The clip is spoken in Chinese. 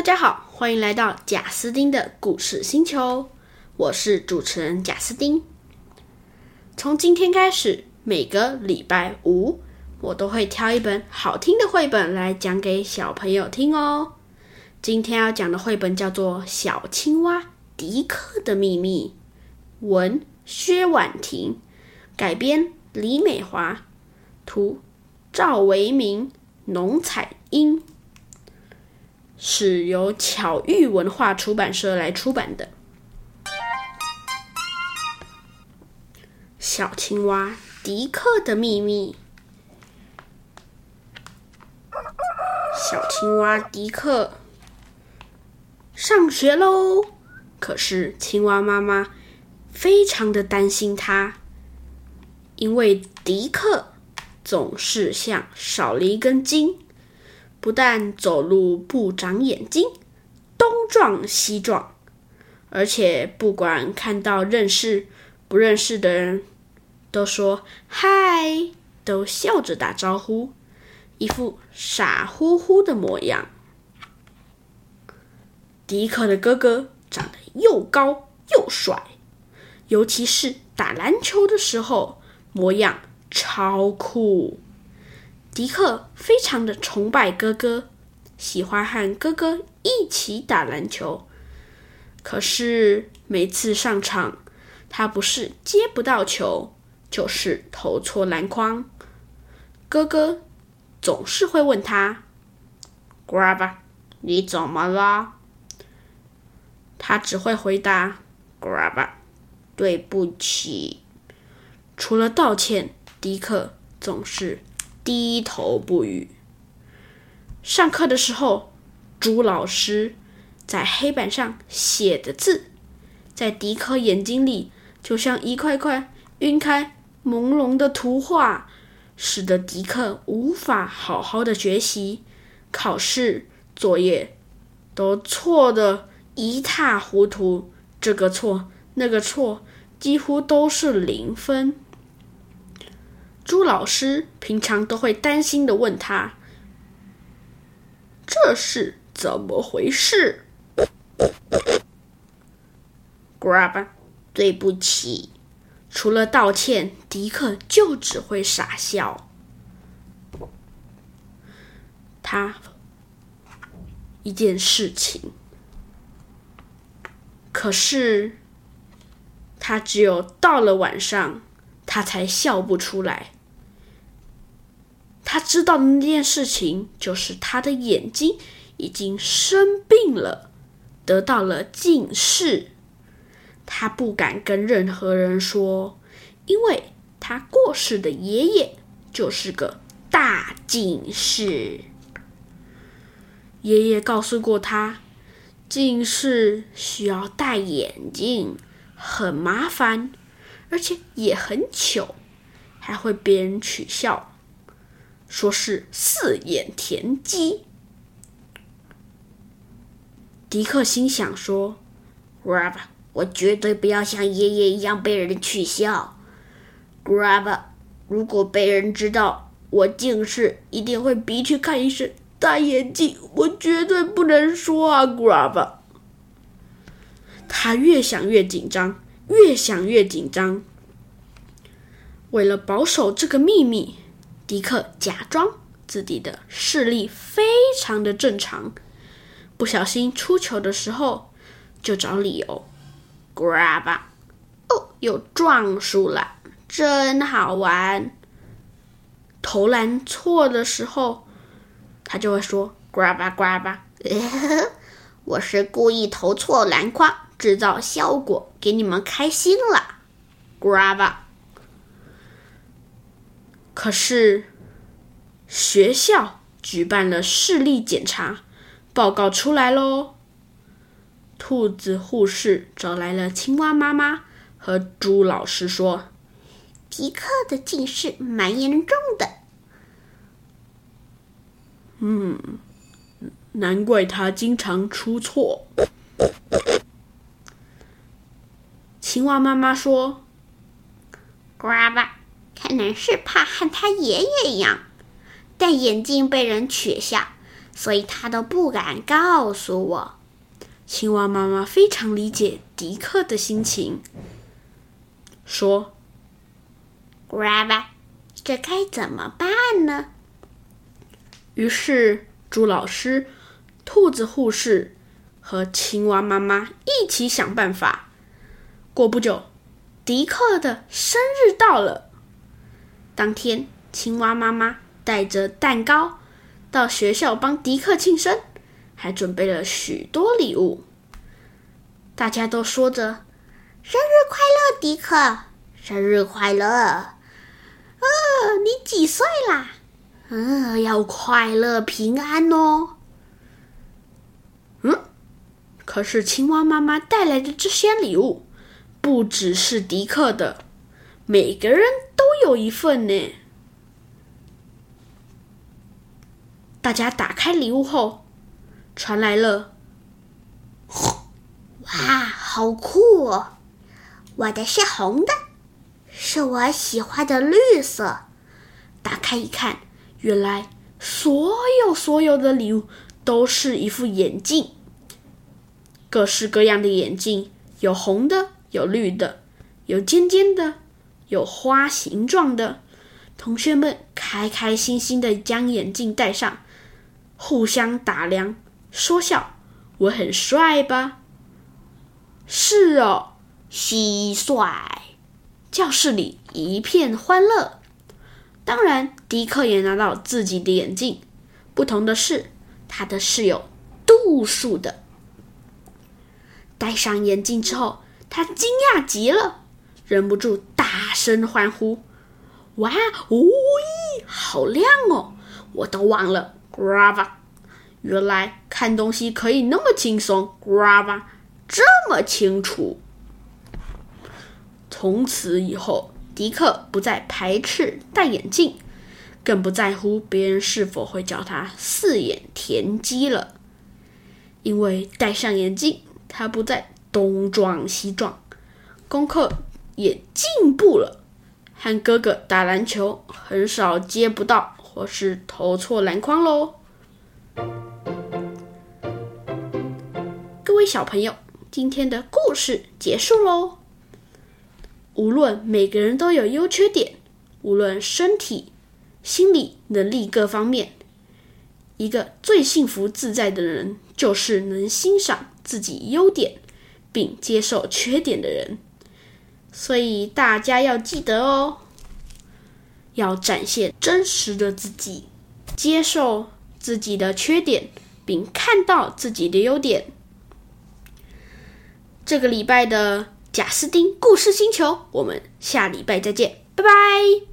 大家好，欢迎来到贾斯汀的故事星球，我是主持人贾斯汀。从今天开始，每个礼拜五，我都会挑一本好听的绘本来讲给小朋友听哦。今天要讲的绘本叫做《小青蛙迪克的秘密》，文薛婉婷，改编李美华，图赵维明、农彩英。是由巧遇文化出版社来出版的《小青蛙迪克的秘密》。小青蛙迪克上学喽，可是青蛙妈妈非常的担心他，因为迪克总是像少了一根筋。不但走路不长眼睛，东撞西撞，而且不管看到认识不认识的人，都说嗨，都笑着打招呼，一副傻乎乎的模样。迪克的哥哥长得又高又帅，尤其是打篮球的时候，模样超酷。迪克非常的崇拜哥哥，喜欢和哥哥一起打篮球。可是每次上场，他不是接不到球，就是投错篮筐。哥哥总是会问他：“Grab，你怎么了？”他只会回答：“Grab，对不起。”除了道歉，迪克总是。低头不语。上课的时候，朱老师在黑板上写的字，在迪克眼睛里就像一块块晕开、朦胧的图画，使得迪克无法好好的学习，考试作业都错的一塌糊涂，这个错那个错，几乎都是零分。朱老师平常都会担心的问他：“这是怎么回事？”“Grab，对不起。”除了道歉，迪克就只会傻笑。他一件事情，可是他只有到了晚上，他才笑不出来。他知道的那件事情，就是他的眼睛已经生病了，得到了近视。他不敢跟任何人说，因为他过世的爷爷就是个大近视。爷爷告诉过他，近视需要戴眼镜，很麻烦，而且也很糗，还会被人取笑。说是四眼田鸡，迪克心想说：“Grab，我绝对不要像爷爷一样被人取笑。Grab，如果被人知道我近视，一定会逼去看医生戴眼镜。我绝对不能说啊，Grab。”他越想越紧张，越想越紧张。为了保守这个秘密。迪克假装自己的视力非常的正常，不小心出球的时候就找理由，grab，哦，又撞树了，真好玩。投篮错的时候，他就会说 grab grab，我是故意投错篮筐，制造效果给你们开心了，grab。可是，学校举办了视力检查，报告出来喽。兔子护士找来了青蛙妈妈和猪老师说：“迪克的近视蛮严重的。”嗯，难怪他经常出错。青蛙妈妈说：“Grab。”可能是怕和他爷爷一样戴眼镜被人取笑，所以他都不敢告诉我。青蛙妈妈非常理解迪克的心情，说：“Grab，这该怎么办呢？”于是，猪老师、兔子护士和青蛙妈妈一起想办法。过不久，迪克的生日到了。当天，青蛙妈妈带着蛋糕到学校帮迪克庆生。还准备了许多礼物，大家都说着“生日快乐，迪克！生日快乐！呃，你几岁啦？嗯，要快乐平安哦。”嗯，可是青蛙妈妈带来的这些礼物不只是迪克的，每个人有一份呢。大家打开礼物后。传来了，哇，好酷哦！我的是红的，是我喜欢的绿色。打开一看，原来所有所有的礼物都是一副眼镜，各式各样的眼镜，有红的，有绿的，有尖尖的，有花形状的。同学们开开心心的将眼镜戴上，互相打量。说笑，我很帅吧？是哦，蟋蟀。教室里一片欢乐。当然，迪克也拿到自己的眼镜。不同的是，他的是有度数的。戴上眼镜之后，他惊讶极了，忍不住大声欢呼：“哇，哦咦，好亮哦！我都忘了，Grava。”原来看东西可以那么轻松，Grava 这么清楚。从此以后，迪克不再排斥戴眼镜，更不在乎别人是否会叫他四眼田鸡了。因为戴上眼镜，他不再东撞西撞，功课也进步了。和哥哥打篮球，很少接不到或是投错篮筐喽。各位小朋友，今天的故事结束喽。无论每个人都有优缺点，无论身体、心理、能力各方面，一个最幸福自在的人，就是能欣赏自己优点并接受缺点的人。所以大家要记得哦，要展现真实的自己，接受自己的缺点，并看到自己的优点。这个礼拜的贾斯汀故事星球，我们下礼拜再见，拜拜。